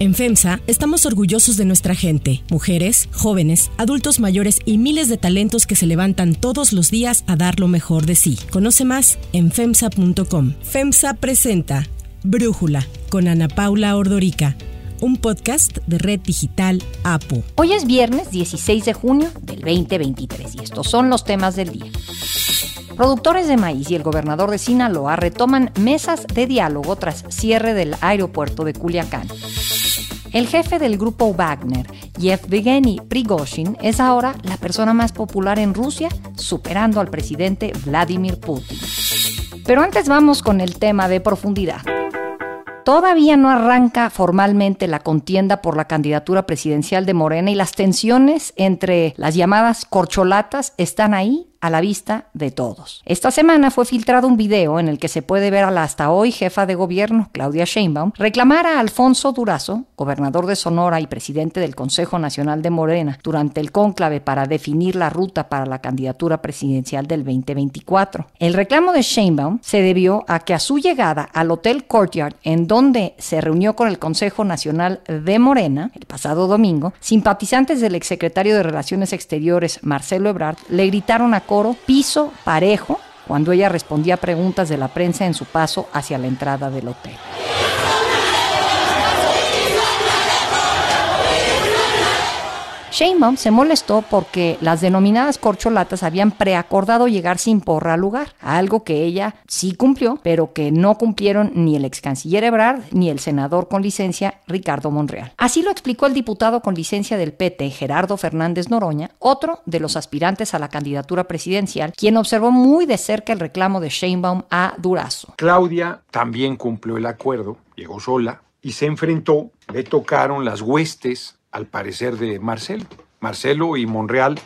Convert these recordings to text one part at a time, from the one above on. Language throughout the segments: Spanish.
En FEMSA estamos orgullosos de nuestra gente, mujeres, jóvenes, adultos mayores y miles de talentos que se levantan todos los días a dar lo mejor de sí. Conoce más en FEMSA.com. FEMSA presenta Brújula con Ana Paula Ordorica un podcast de Red Digital APO. Hoy es viernes 16 de junio del 2023 y estos son los temas del día. Productores de maíz y el gobernador de Sinaloa retoman mesas de diálogo tras cierre del aeropuerto de Culiacán. El jefe del grupo Wagner, Yevgeny Prigozhin, es ahora la persona más popular en Rusia, superando al presidente Vladimir Putin. Pero antes vamos con el tema de profundidad. Todavía no arranca formalmente la contienda por la candidatura presidencial de Morena y las tensiones entre las llamadas corcholatas están ahí a la vista de todos. Esta semana fue filtrado un video en el que se puede ver a la hasta hoy jefa de gobierno, Claudia Sheinbaum, reclamar a Alfonso Durazo, gobernador de Sonora y presidente del Consejo Nacional de Morena, durante el cónclave para definir la ruta para la candidatura presidencial del 2024. El reclamo de Sheinbaum se debió a que a su llegada al Hotel Courtyard, en donde se reunió con el Consejo Nacional de Morena el pasado domingo, simpatizantes del exsecretario de Relaciones Exteriores, Marcelo Ebrard, le gritaron a coro piso parejo cuando ella respondía preguntas de la prensa en su paso hacia la entrada del hotel. Sheinbaum se molestó porque las denominadas corcholatas habían preacordado llegar sin porra al lugar, algo que ella sí cumplió, pero que no cumplieron ni el ex canciller Ebrard ni el senador con licencia Ricardo Monreal. Así lo explicó el diputado con licencia del PT, Gerardo Fernández Noroña, otro de los aspirantes a la candidatura presidencial, quien observó muy de cerca el reclamo de Sheinbaum a Durazo. Claudia también cumplió el acuerdo, llegó sola y se enfrentó, le tocaron las huestes al parecer de Marcelo. Marcelo y Monreal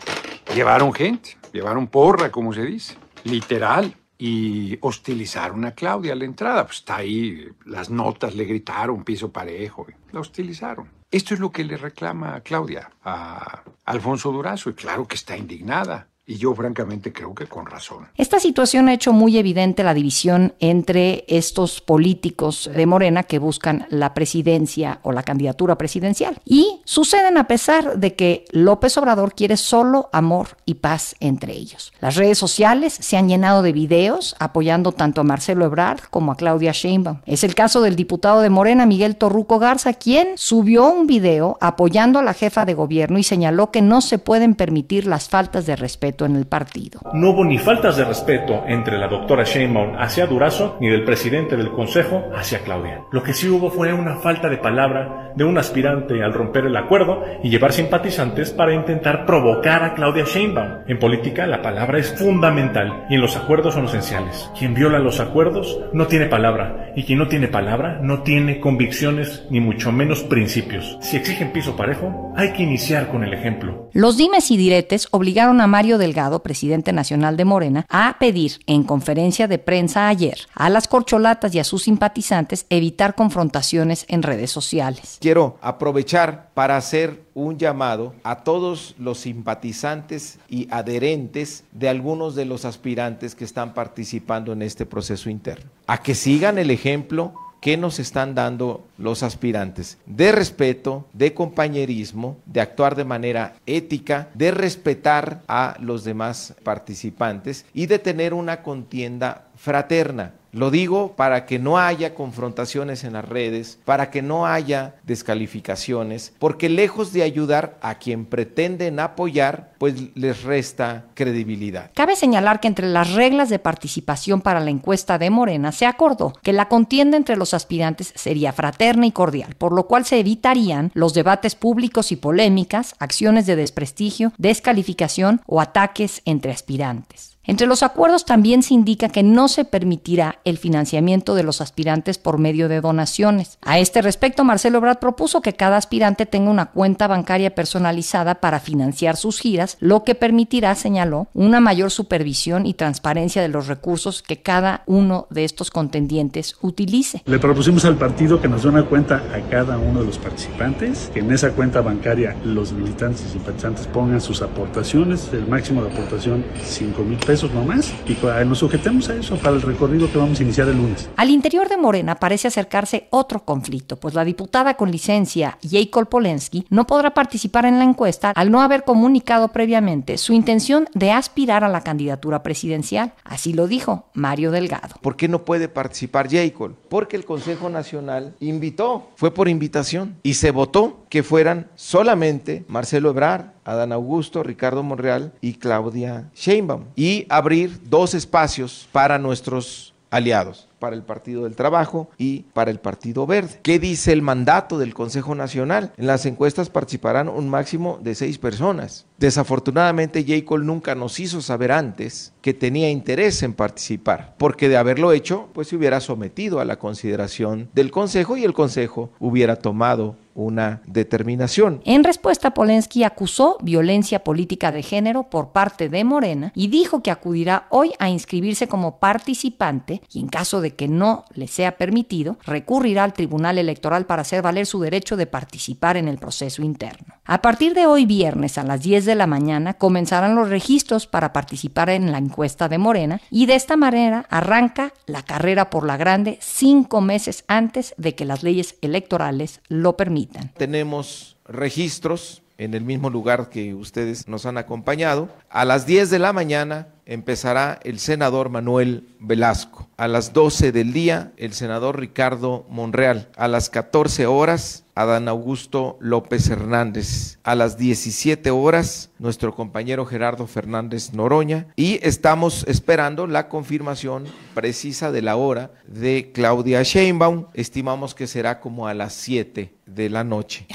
llevaron gente, llevaron porra, como se dice, literal, y hostilizaron a Claudia a la entrada. Pues está ahí, las notas le gritaron, piso parejo, la hostilizaron. Esto es lo que le reclama a Claudia, a Alfonso Durazo, y claro que está indignada. Y yo francamente creo que con razón. Esta situación ha hecho muy evidente la división entre estos políticos de Morena que buscan la presidencia o la candidatura presidencial. Y suceden a pesar de que López Obrador quiere solo amor y paz entre ellos. Las redes sociales se han llenado de videos apoyando tanto a Marcelo Ebrard como a Claudia Sheinbaum. Es el caso del diputado de Morena, Miguel Torruco Garza, quien subió un video apoyando a la jefa de gobierno y señaló que no se pueden permitir las faltas de respeto en el partido. No hubo ni faltas de respeto entre la doctora Sheinbaum hacia Durazo ni del presidente del Consejo hacia Claudia. Lo que sí hubo fue una falta de palabra de un aspirante al romper el acuerdo y llevar simpatizantes para intentar provocar a Claudia Sheinbaum. En política la palabra es fundamental y en los acuerdos son esenciales. Quien viola los acuerdos no tiene palabra y quien no tiene palabra no tiene convicciones ni mucho menos principios. Si exigen piso parejo, hay que iniciar con el ejemplo. Los dimes y diretes obligaron a Mario Delgado, presidente nacional de Morena, a pedir en conferencia de prensa ayer a las corcholatas y a sus simpatizantes evitar confrontaciones en redes sociales. Quiero aprovechar para hacer un llamado a todos los simpatizantes y adherentes de algunos de los aspirantes que están participando en este proceso interno, a que sigan el ejemplo que nos están dando los aspirantes de respeto, de compañerismo, de actuar de manera ética, de respetar a los demás participantes y de tener una contienda fraterna. Lo digo para que no haya confrontaciones en las redes, para que no haya descalificaciones, porque lejos de ayudar a quien pretenden apoyar, pues les resta credibilidad. Cabe señalar que entre las reglas de participación para la encuesta de Morena se acordó que la contienda entre los aspirantes sería fraterna y cordial, por lo cual se evitarían los debates públicos y polémicas, acciones de desprestigio, descalificación o ataques entre aspirantes. Entre los acuerdos también se indica que no se permitirá el financiamiento de los aspirantes por medio de donaciones. A este respecto, Marcelo Brad propuso que cada aspirante tenga una cuenta bancaria personalizada para financiar sus giras, lo que permitirá, señaló, una mayor supervisión y transparencia de los recursos que cada uno de estos contendientes utilice. Le propusimos al partido que nos dé una cuenta a cada uno de los participantes, que en esa cuenta bancaria los militantes y simpatizantes pongan sus aportaciones, el máximo de aportación 5 mil pesos pesos nomás y nos sujetemos a eso para el recorrido que vamos a iniciar el lunes. Al interior de Morena parece acercarse otro conflicto, pues la diputada con licencia, Jacob Polensky, no podrá participar en la encuesta al no haber comunicado previamente su intención de aspirar a la candidatura presidencial. Así lo dijo Mario Delgado. ¿Por qué no puede participar Jacob? Porque el Consejo Nacional invitó, fue por invitación y se votó que fueran solamente Marcelo Ebrar, Adán Augusto, Ricardo Monreal y Claudia Sheinbaum y abrir dos espacios para nuestros aliados para el Partido del Trabajo y para el Partido Verde. ¿Qué dice el mandato del Consejo Nacional? En las encuestas participarán un máximo de seis personas. Desafortunadamente, J. nunca nos hizo saber antes que tenía interés en participar, porque de haberlo hecho, pues se hubiera sometido a la consideración del Consejo y el Consejo hubiera tomado una determinación. En respuesta, Polensky acusó violencia política de género por parte de Morena y dijo que acudirá hoy a inscribirse como participante y en caso de que no le sea permitido, recurrirá al Tribunal Electoral para hacer valer su derecho de participar en el proceso interno. A partir de hoy viernes a las 10 de la mañana comenzarán los registros para participar en la encuesta de Morena y de esta manera arranca la carrera por la grande cinco meses antes de que las leyes electorales lo permitan. Tenemos registros en el mismo lugar que ustedes nos han acompañado. A las 10 de la mañana empezará el senador Manuel Velasco. A las 12 del día, el senador Ricardo Monreal. A las 14 horas, Adán Augusto López Hernández. A las 17 horas, nuestro compañero Gerardo Fernández Noroña. Y estamos esperando la confirmación precisa de la hora de Claudia Sheinbaum. Estimamos que será como a las 7 de la noche.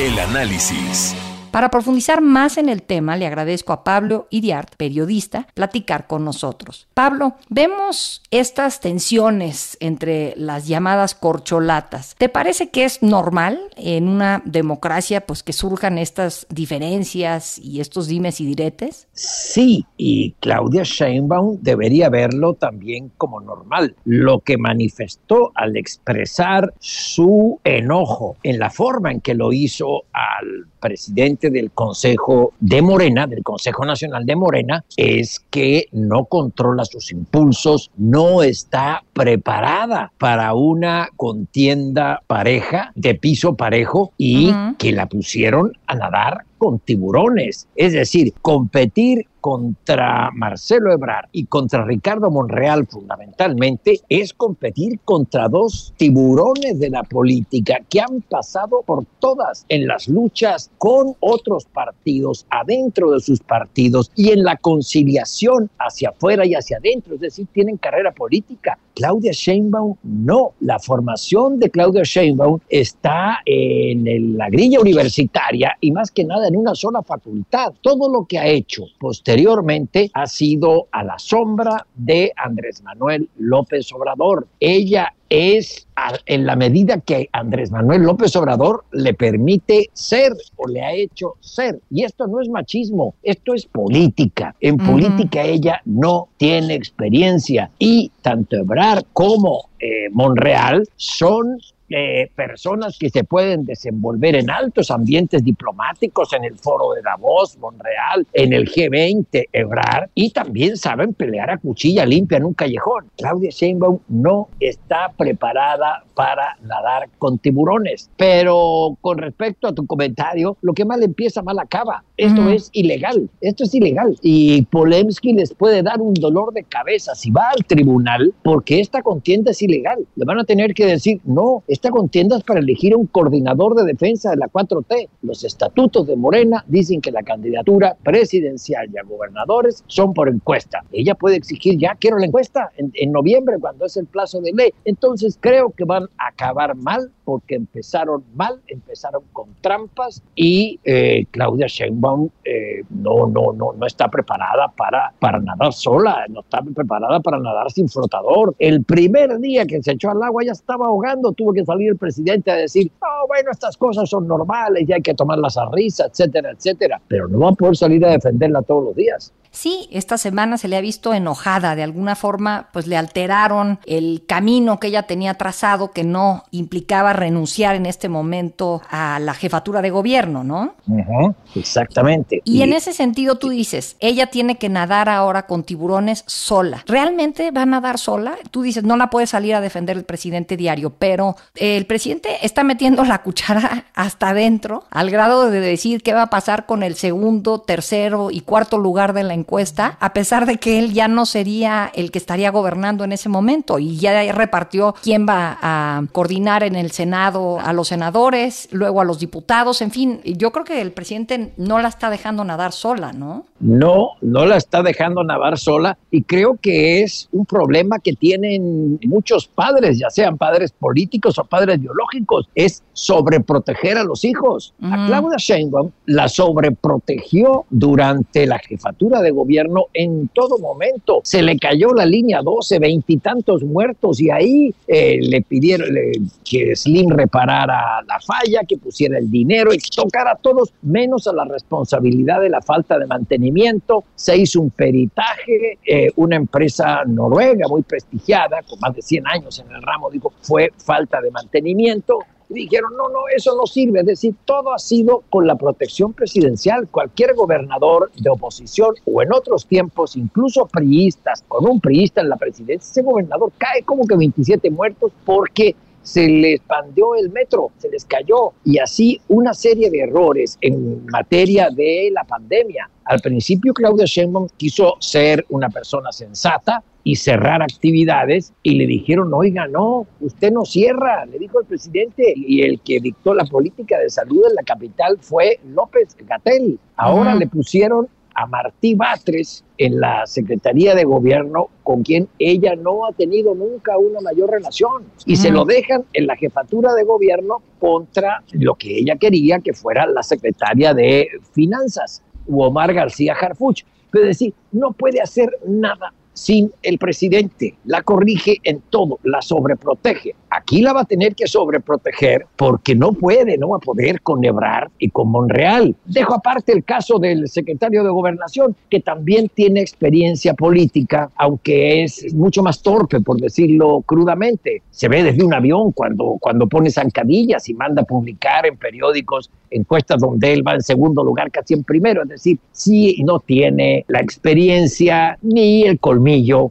El análisis. Para profundizar más en el tema, le agradezco a Pablo Idiart, periodista, platicar con nosotros. Pablo, vemos estas tensiones entre las llamadas corcholatas. ¿Te parece que es normal en una democracia pues que surjan estas diferencias y estos dimes y diretes? Sí, y Claudia Sheinbaum debería verlo también como normal. Lo que manifestó al expresar su enojo en la forma en que lo hizo al presidente del Consejo de Morena, del Consejo Nacional de Morena, es que no controla sus impulsos, no está preparada para una contienda pareja, de piso parejo, y que la pusieron a nadar con tiburones. Es decir, competir contra Marcelo Ebrard y contra Ricardo Monreal fundamentalmente es competir contra dos tiburones de la política que han pasado por todas en las luchas con otros partidos, adentro de sus partidos y en la conciliación hacia afuera y hacia adentro, es decir, tienen carrera política. Claudia Sheinbaum no, la formación de Claudia Sheinbaum está en la grilla universitaria y más que nada en una sola facultad. Todo lo que ha hecho posteriormente ha sido a la sombra de Andrés Manuel López Obrador. Ella es en la medida que Andrés Manuel López Obrador le permite ser o le ha hecho ser. Y esto no es machismo, esto es política. En política ella no tiene experiencia y tanto Ebrard como eh, Monreal son eh, personas que se pueden desenvolver en altos ambientes diplomáticos, en el foro de Davos, Monreal, en el G20, Ebrar, y también saben pelear a cuchilla limpia en un callejón. Claudia Sheinbaum no está preparada para nadar con tiburones. Pero con respecto a tu comentario, lo que mal empieza, mal acaba. Esto es ilegal, esto es ilegal. Y Polemski les puede dar un dolor de cabeza si va al tribunal porque esta contienda es ilegal. Le van a tener que decir, no, esta contienda para elegir un coordinador de defensa de la 4T. Los estatutos de Morena dicen que la candidatura presidencial y a gobernadores son por encuesta. Ella puede exigir, ya quiero la encuesta en, en noviembre cuando es el plazo de ley. Entonces creo que van a acabar mal porque empezaron mal, empezaron con trampas y eh, Claudia Sheinbaum eh, no, no, no, no está preparada para, para nadar sola, no está preparada para nadar sin flotador. El primer día que se echó al agua ya estaba ahogando, tuvo que salir el presidente a decir, oh, bueno, estas cosas son normales y hay que tomarlas a risa, etcétera, etcétera, pero no va a poder salir a defenderla todos los días. Sí, esta semana se le ha visto enojada, de alguna forma, pues le alteraron el camino que ella tenía trazado, que no implicaba renunciar en este momento a la jefatura de gobierno, ¿no? exactamente. Y, en ese sentido tú dices, ella tiene que nadar ahora con tiburones sola. ¿Realmente va a nadar sola? Tú dices, no la puede salir a defender el presidente diario, pero el presidente está metiendo la cuchara hasta adentro, al grado de decir qué va a pasar con el segundo, tercero y cuarto lugar de la encuesta, a pesar de que él ya no sería el que estaría gobernando en ese momento y ya repartió quién va a coordinar en el Senado a los senadores, luego a los diputados, en fin, yo creo que el presidente no la está dejando nadar sola, ¿no? No, no la está dejando nadar sola y creo que es un problema que tienen muchos padres, ya sean padres políticos o padres biológicos, es sobreproteger a los hijos. A Claudia Sheinbaum la sobreprotegió durante la jefatura de gobierno en todo momento. Se le cayó la línea 12, veintitantos muertos y ahí eh, le pidieron que Slim reparara la falla, que pusiera el dinero y tocara a todos, menos a la responsabilidad de la falta de mantenimiento. Se hizo un peritaje, eh, una empresa noruega muy prestigiada, con más de 100 años en el ramo, dijo, fue falta de mantenimiento dijeron, no, no, eso no sirve. Es decir, todo ha sido con la protección presidencial. Cualquier gobernador de oposición o en otros tiempos, incluso priistas, con un priista en la presidencia, ese gobernador cae como que 27 muertos porque se les expandió el metro, se les cayó y así una serie de errores en materia de la pandemia. Al principio Claudia Sheinbaum quiso ser una persona sensata, y cerrar actividades y le dijeron, oiga, no, usted no cierra, le dijo el presidente y el que dictó la política de salud en la capital fue López Gatel. Ahora le pusieron a Martí Batres en la Secretaría de Gobierno con quien ella no ha tenido nunca una mayor relación y se lo dejan en la jefatura de gobierno contra lo que ella quería que fuera la secretaria de Finanzas, Omar García Harfuch. Es decir, no puede hacer nada sin el presidente. La corrige en todo, la sobreprotege. Aquí la va a tener que sobreproteger porque no puede, no va a poder con Ebrard y con Monreal. Dejo aparte el caso del secretario de Gobernación, que también tiene experiencia política, aunque es mucho más torpe, por decirlo crudamente. Se ve desde un avión cuando, cuando pone zancadillas y manda a publicar en periódicos encuestas donde él va en segundo lugar, casi en primero. Es decir, sí no tiene la experiencia ni el colmillo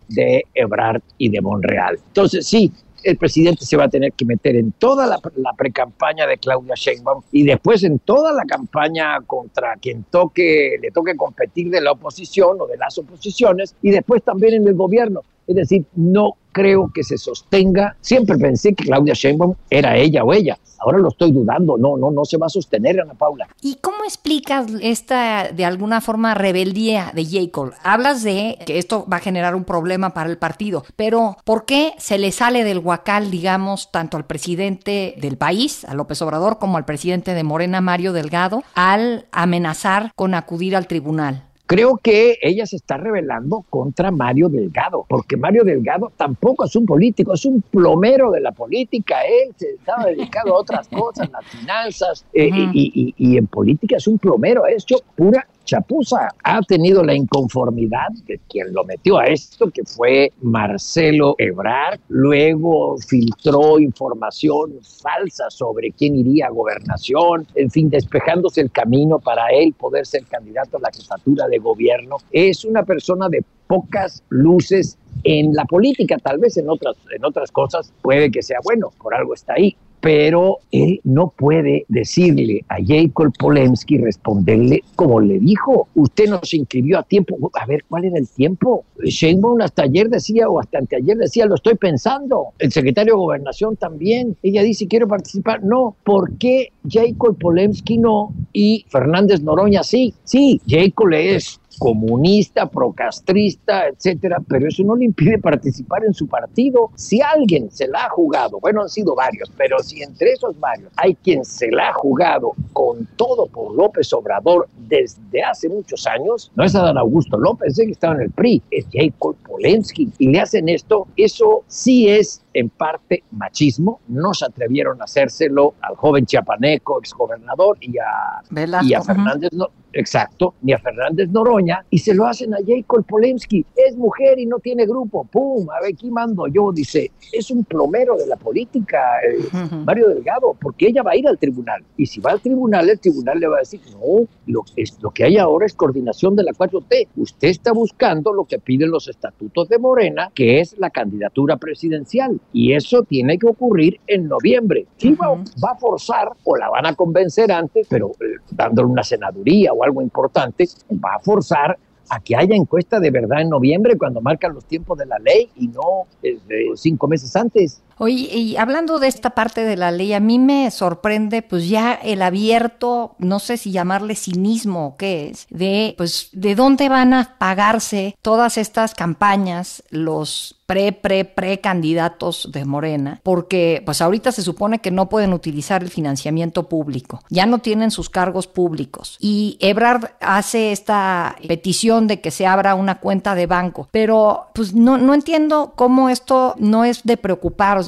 de Ebrard y de Monreal. Entonces, sí, el presidente se va a tener que meter en toda la, la pre-campaña de Claudia Sheinbaum y después en toda la campaña contra quien toque, le toque competir de la oposición o de las oposiciones y después también en el gobierno. Es decir, no creo que se sostenga. Siempre pensé que Claudia Sheinbaum era ella o ella. Ahora lo estoy dudando. No, no, no se va a sostener, Ana Paula. ¿Y cómo explicas esta, de alguna forma, rebeldía de Jacob? Hablas de que esto va a generar un problema para el partido, pero ¿por qué se le sale del huacal, digamos, tanto al presidente del país, a López Obrador, como al presidente de Morena, Mario Delgado, al amenazar con acudir al tribunal? Creo que ella se está rebelando contra Mario Delgado, porque Mario Delgado tampoco es un político, es un plomero de la política. Él se estaba dedicado a otras cosas, las finanzas, eh, y, y, en política es un plomero, ha hecho pura chapuza. Ha tenido la inconformidad de quien lo metió a esto, que fue Marcelo Ebrard. Luego filtró información falsa sobre quién iría a gobernación, en fin, despejándose el camino para él poder ser candidato a la jefatura de gobierno. Es una persona de pocas luces en la política, tal vez en otras, en otras cosas puede que sea bueno, por algo está ahí, pero él no puede decirle a Jacob Polemski, responderle como le dijo, usted no se inscribió a tiempo, a ver cuál era el tiempo. Sheinbaum hasta ayer decía, o hasta anteayer decía, lo estoy pensando. El secretario de Gobernación también, ella dice, quiero participar. No, ¿por qué Jacob Polemski no y Fernández Noroña sí? Sí, Jacob es comunista, procastrista, etcétera, pero eso no le impide participar en su partido. Si alguien se la ha jugado, bueno, han sido varios, pero si entre esos varios hay quien se la ha jugado con todo por López Obrador desde hace muchos años, no es Adán Augusto López, que estaba en el PRI, es Jacob Polensky, y le hacen esto, eso sí es en parte machismo, no se atrevieron a hacérselo al joven chiapaneco, exgobernador, y a, y a Fernández, no, exacto, ni a Fernández Noroña, y se lo hacen a Jacob Polemski, es mujer y no tiene grupo, pum, a ver, aquí mando yo, dice, es un plomero de la política, eh, Mario Delgado, porque ella va a ir al tribunal, y si va al tribunal, el tribunal le va a decir, no, lo, es, lo que hay ahora es coordinación de la 4T, usted está buscando lo que piden los estatutos de Morena, que es la candidatura presidencial, y eso tiene que ocurrir en noviembre. Sí va, a forzar, o la van a convencer antes, pero eh, dándole una senaduría o algo importante, va a forzar a que haya encuesta de verdad en noviembre cuando marcan los tiempos de la ley y no eh, cinco meses antes. Oye, y hablando de esta parte de la ley, a mí me sorprende pues ya el abierto, no sé si llamarle cinismo o qué es, de pues de dónde van a pagarse todas estas campañas los pre, pre, pre candidatos de Morena, porque pues ahorita se supone que no pueden utilizar el financiamiento público, ya no tienen sus cargos públicos. Y Ebrard hace esta petición de que se abra una cuenta de banco, pero pues no, no entiendo cómo esto no es de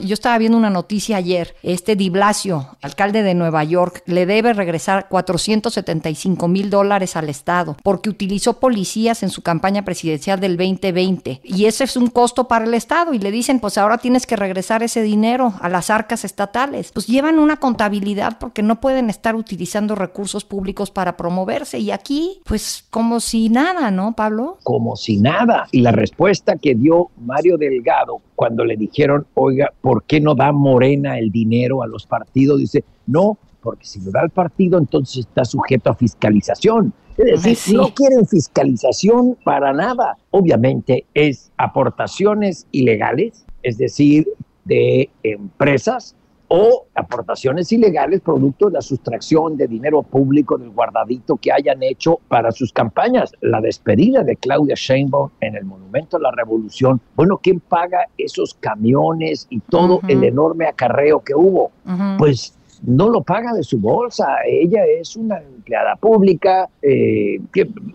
yo estaba viendo una noticia ayer, este Di Blasio, alcalde de Nueva York, le debe regresar 475 mil dólares al Estado porque utilizó policías en su campaña presidencial del 2020 y ese es un costo para el Estado y le dicen pues ahora tienes que regresar ese dinero a las arcas estatales. Pues llevan una contabilidad porque no pueden estar utilizando recursos públicos para promoverse y aquí pues como si nada, ¿no, Pablo? Como si nada. Y la respuesta que dio Mario Delgado cuando le dijeron, oiga, ¿por qué no da Morena el dinero a los partidos? Dice, no, porque si lo da el partido, entonces está sujeto a fiscalización. Es decir, no quieren fiscalización para nada. Obviamente es aportaciones ilegales, es decir, de empresas o aportaciones ilegales producto de la sustracción de dinero público del guardadito que hayan hecho para sus campañas. La despedida de Claudia Sheinbaum en el Monumento a la Revolución, bueno, ¿quién paga esos camiones y todo el enorme acarreo que hubo? Pues no lo paga de su bolsa. Ella es una empleada pública, eh,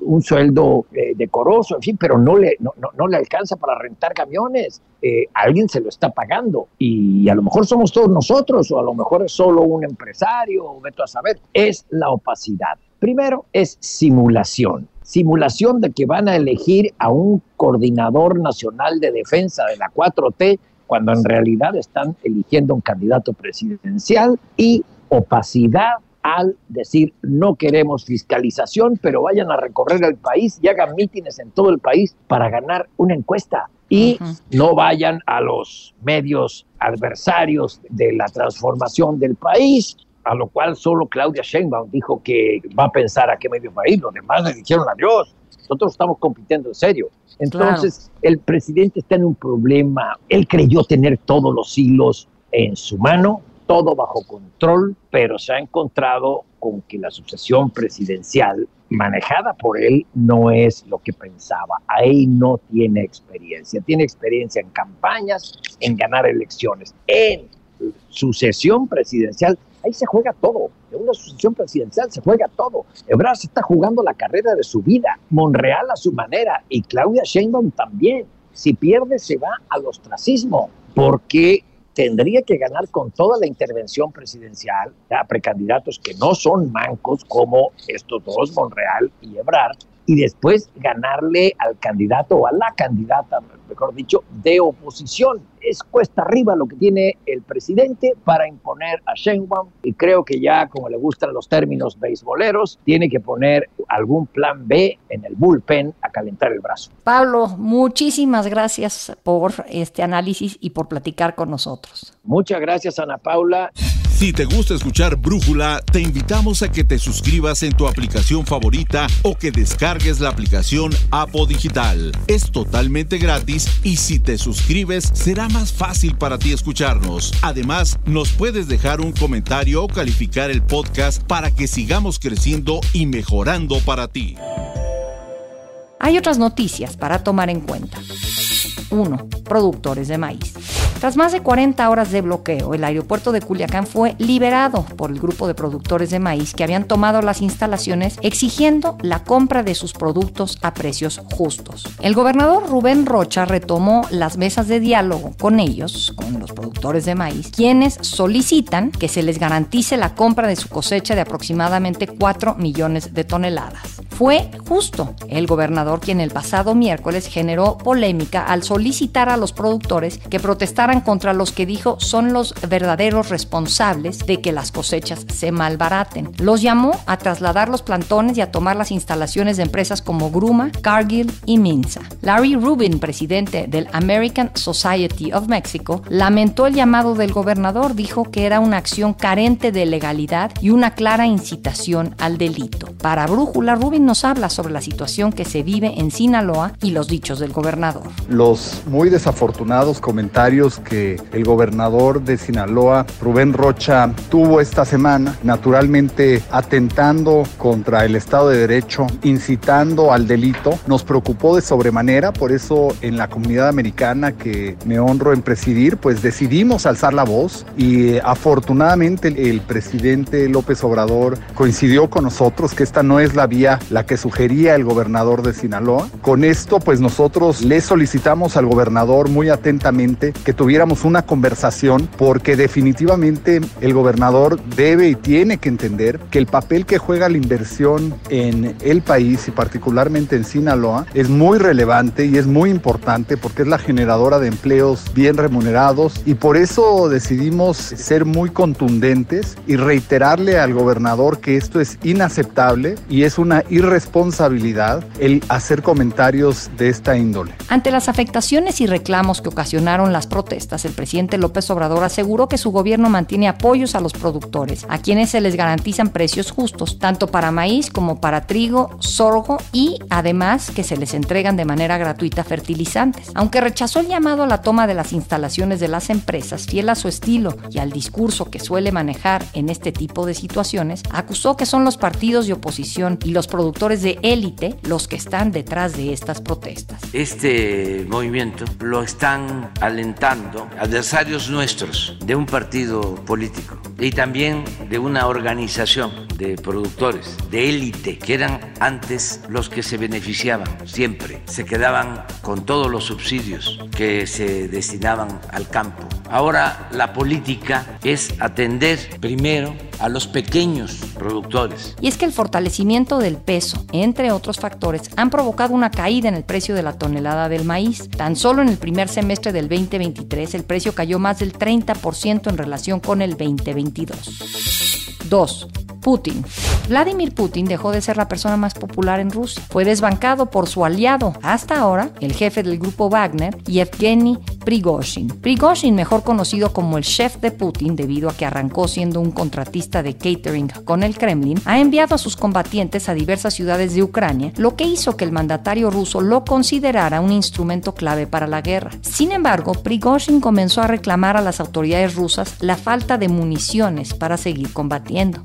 un sueldo eh, decoroso, en fin, pero no le, no, no, le alcanza para rentar camiones. Eh, alguien se lo está pagando y a lo mejor somos todos nosotros o a lo mejor es solo un empresario, o a saber. Es la opacidad. Primero es simulación. Simulación de que van a elegir a un coordinador nacional de defensa de la 4T cuando en realidad están eligiendo un candidato presidencial y opacidad al decir no queremos fiscalización, pero vayan a recorrer el país y hagan mítines en todo el país para ganar una encuesta y no vayan a los medios adversarios de la transformación del país, a lo cual solo Claudia Sheinbaum dijo que va a pensar a qué medio va a ir, los demás le dijeron adiós. Nosotros estamos compitiendo en serio. Entonces, el presidente está en un problema. Él creyó tener todos los hilos en su mano, todo bajo control, pero se ha encontrado con que la sucesión presidencial manejada por él no es lo que pensaba. Ahí no tiene experiencia. Tiene experiencia en campañas, en ganar elecciones. En sucesión presidencial Ahí se juega todo. En una sucesión presidencial se juega todo. Ebrard se está jugando la carrera de su vida. Monreal a su manera. Y Claudia Sheinbaum también. Si pierde, se va al ostracismo. Porque tendría que ganar con toda la intervención presidencial a precandidatos que no son mancos como estos dos, Monreal y Ebrard, y después ganarle al candidato o a la candidata, mejor dicho, de oposición es cuesta arriba lo que tiene el presidente para imponer a Sheinbaum y creo que ya como le gustan los términos beisboleros, tiene que poner algún plan B en el bullpen a calentar el brazo. Pablo, muchísimas gracias por este análisis y por platicar con nosotros. Muchas gracias Ana Paula. Si te gusta escuchar Brújula, te invitamos a que te suscribas en tu aplicación favorita o que descargues la aplicación Apo Digital. Es totalmente gratis y si te suscribes será más fácil para ti escucharnos. Además, nos puedes dejar un comentario o calificar el podcast para que sigamos creciendo y mejorando para ti. Hay otras noticias para tomar en cuenta. 1. Productores de maíz. Tras más de 40 horas de bloqueo, el aeropuerto de Culiacán fue liberado por el grupo de productores de maíz que habían tomado las instalaciones exigiendo la compra de sus productos a precios justos. El gobernador Rubén Rocha retomó las mesas de diálogo con ellos, con los productores de maíz, quienes solicitan que se les garantice la compra de su cosecha de aproximadamente 4 millones de toneladas. Fue justo el gobernador quien el pasado miércoles generó polémica al solicitar a los productores que protestaran contra los que dijo son los verdaderos responsables de que las cosechas se malbaraten. Los llamó a trasladar los plantones y a tomar las instalaciones de empresas como Gruma, Cargill y Minza. Larry Rubin, presidente del American Society of Mexico, lamentó el llamado del gobernador, dijo que era una acción carente de legalidad y una clara incitación al delito. Para Brújula, Rubin nos habla sobre la situación que se vive en Sinaloa y los dichos del gobernador. Los muy desafortunados comentarios que el gobernador de Sinaloa, Rubén Rocha, tuvo esta semana, naturalmente atentando contra el Estado de Derecho, incitando al delito, nos preocupó de sobremanera, por eso en la comunidad americana que me honro en presidir, pues decidimos alzar la voz y eh, afortunadamente el presidente López Obrador coincidió con nosotros que esta no es la vía la que sugería el gobernador de Sinaloa. Con esto, pues nosotros le solicitamos al gobernador muy atentamente que tuviéramos una conversación porque definitivamente el gobernador debe y tiene que entender que el papel que juega la inversión en el país y particularmente en Sinaloa es muy relevante y es muy importante porque es la generadora de empleos bien remunerados y por eso decidimos ser muy contundentes y reiterarle al gobernador que esto es inaceptable y es una irresponsabilidad el hacer comentarios de esta índole. Ante las afectaciones y reclamos que ocasionaron las protestas, el presidente López Obrador aseguró que su gobierno mantiene apoyos a los productores, a quienes se les garantizan precios justos, tanto para maíz como para trigo, sorgo y además que se les entregan de manera gratuita fertilizantes. Aunque rechazó el llamado a la toma de las instalaciones de las empresas, fiel a su estilo y al discurso que suele manejar en este tipo de situaciones, acusó que son los partidos de oposición y los productores de élite los que están detrás de estas protestas. Este movimiento lo están alentando adversarios nuestros de un partido político y también de una organización de productores de élite que eran antes los que se beneficiaban siempre, se quedaban con todos los subsidios que se destinaban al campo. Ahora la política es atender primero a los pequeños productores. Y es que el fortalecimiento del peso, entre otros factores, han provocado una caída en el precio de la tonelada del maíz. Tan solo en el primer semestre del 2023 el precio cayó más del 30% en relación con el 2022. 2. Putin. Vladimir Putin dejó de ser la persona más popular en Rusia. Fue desbancado por su aliado, hasta ahora, el jefe del grupo Wagner, Yevgeny Prigozhin. Prigozhin, mejor conocido como el chef de Putin debido a que arrancó siendo un contratista de catering con el Kremlin, ha enviado a sus combatientes a diversas ciudades de Ucrania, lo que hizo que el mandatario ruso lo considerara un instrumento clave para la guerra. Sin embargo, Prigozhin comenzó a reclamar a las autoridades rusas la falta de municiones para seguir combatiendo.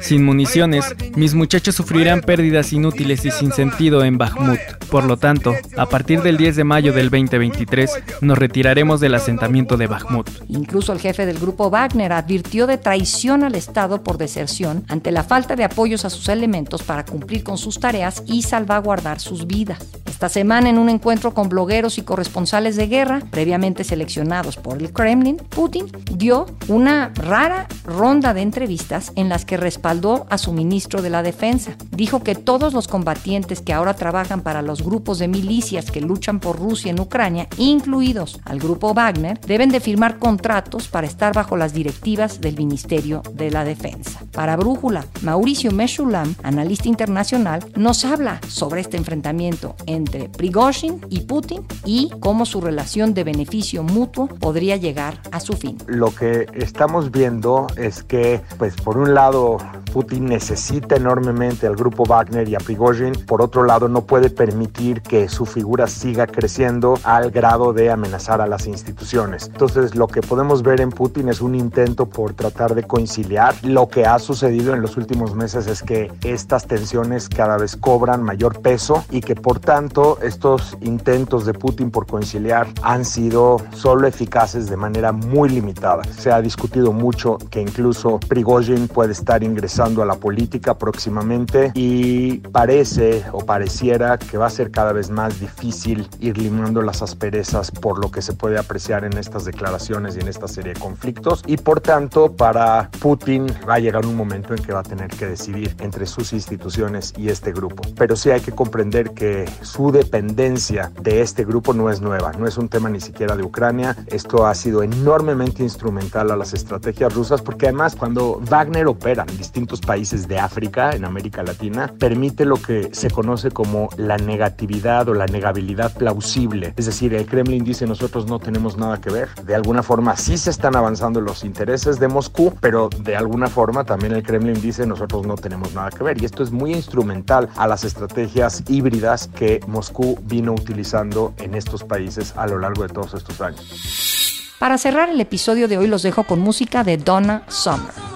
Sin municiones, mis muchachos sufrirán pérdidas inútiles y sin sentido en Bakhmut. Por lo tanto, a partir del 10 de mayo del 2023, nos retiraremos del asentamiento de Bakhmut. Incluso el jefe del grupo Wagner advirtió de traición al Estado por deserción ante la falta de apoyos a sus elementos para cumplir con sus tareas y salvaguardar sus vidas. Esta semana, en un encuentro con blogueros y corresponsales de guerra, previamente seleccionados por el Kremlin, Putin dio una rara ronda de entrevistas en las que respaldó a su ministro de la Defensa. Dijo que todos los combatientes que ahora trabajan para los grupos de milicias que luchan por Rusia en Ucrania, incluidos al grupo Wagner, deben de firmar contratos para estar bajo las directivas del Ministerio de la Defensa. Para Brújula, Mauricio Meshulam, analista internacional, nos habla sobre este enfrentamiento entre Prigozhin y Putin y cómo su relación de beneficio mutuo podría llegar a su fin. Lo que estamos viendo es que, pues por un lado, Putin necesita enormemente al grupo Wagner y a Prigozhin, por otro lado, no puede permitir que su figura siga creciendo al grado de amenazar a las instituciones. Entonces, lo que podemos ver en Putin es un intento por tratar de conciliar. Lo que ha sucedido en los últimos meses es que estas tensiones cada vez cobran mayor peso y que por tanto estos intentos de Putin por conciliar han sido solo eficaces de manera muy limitada. Se ha discutido mucho que incluso Prigozhin puede estar ingresando a la política próximamente y parece o pareciera que va a ser cada vez más difícil ir limando las asperezas por lo que se puede apreciar en estas declaraciones y en esta serie de conflictos y por tanto para Putin va a llegar un momento en que va a tener que decidir entre sus instituciones y este grupo. Pero sí hay que comprender que su dependencia de este grupo no es nueva, no es un tema ni siquiera de Ucrania. Esto ha sido enormemente instrumental a las estrategias rusas porque además cuando Wagner opera en distintos países de África, en América Latina, permite lo que se conoce como la negatividad o la negabilidad plausible. Es decir, el Kremlin dice nosotros no tenemos nada que ver. De alguna forma sí se están avanzando los intereses de Moscú, pero de alguna forma también el Kremlin dice nosotros no tenemos nada que ver. Y esto es muy instrumental a las estrategias híbridas que Moscú vino utilizando en estos países a lo largo de todos estos años. Para cerrar el episodio de hoy los dejo con música de Donna Summer.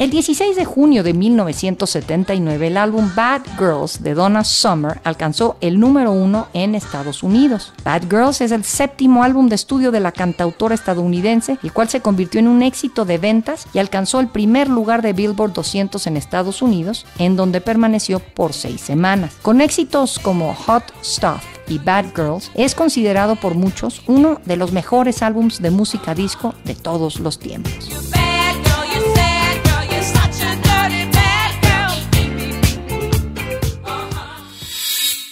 El 16 de junio de 1979, el álbum Bad Girls de Donna Summer alcanzó el número uno en Estados Unidos. Bad Girls es el séptimo álbum de estudio de la cantautora estadounidense, el cual se convirtió en un éxito de ventas y alcanzó el primer lugar de Billboard 200 en Estados Unidos, en donde permaneció por seis semanas. Con éxitos como Hot Stuff, y Bad Girls, es considerado por muchos uno de los mejores álbums de música disco de todos los tiempos.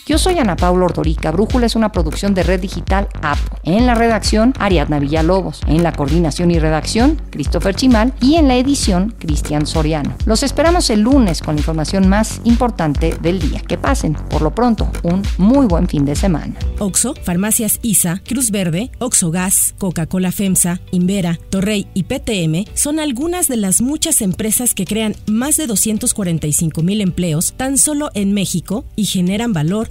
Yo soy Ana Paula Ordorica. Brújula es una producción de Red Digital APO. En la redacción, Ariadna Villalobos. En la coordinación y redacción, Christopher Chimal. Y en la edición, Cristian Soriano. Los esperamos el lunes con la información más importante del día. Que pasen, por lo pronto, un muy buen fin de semana. Oxo, Farmacias ISA, Cruz Verde, Oxo Gas, Coca-Cola FEMSA, Invera, Torrey y PTM son algunas de las muchas empresas que crean más de 245 mil empleos tan solo en México y generan valor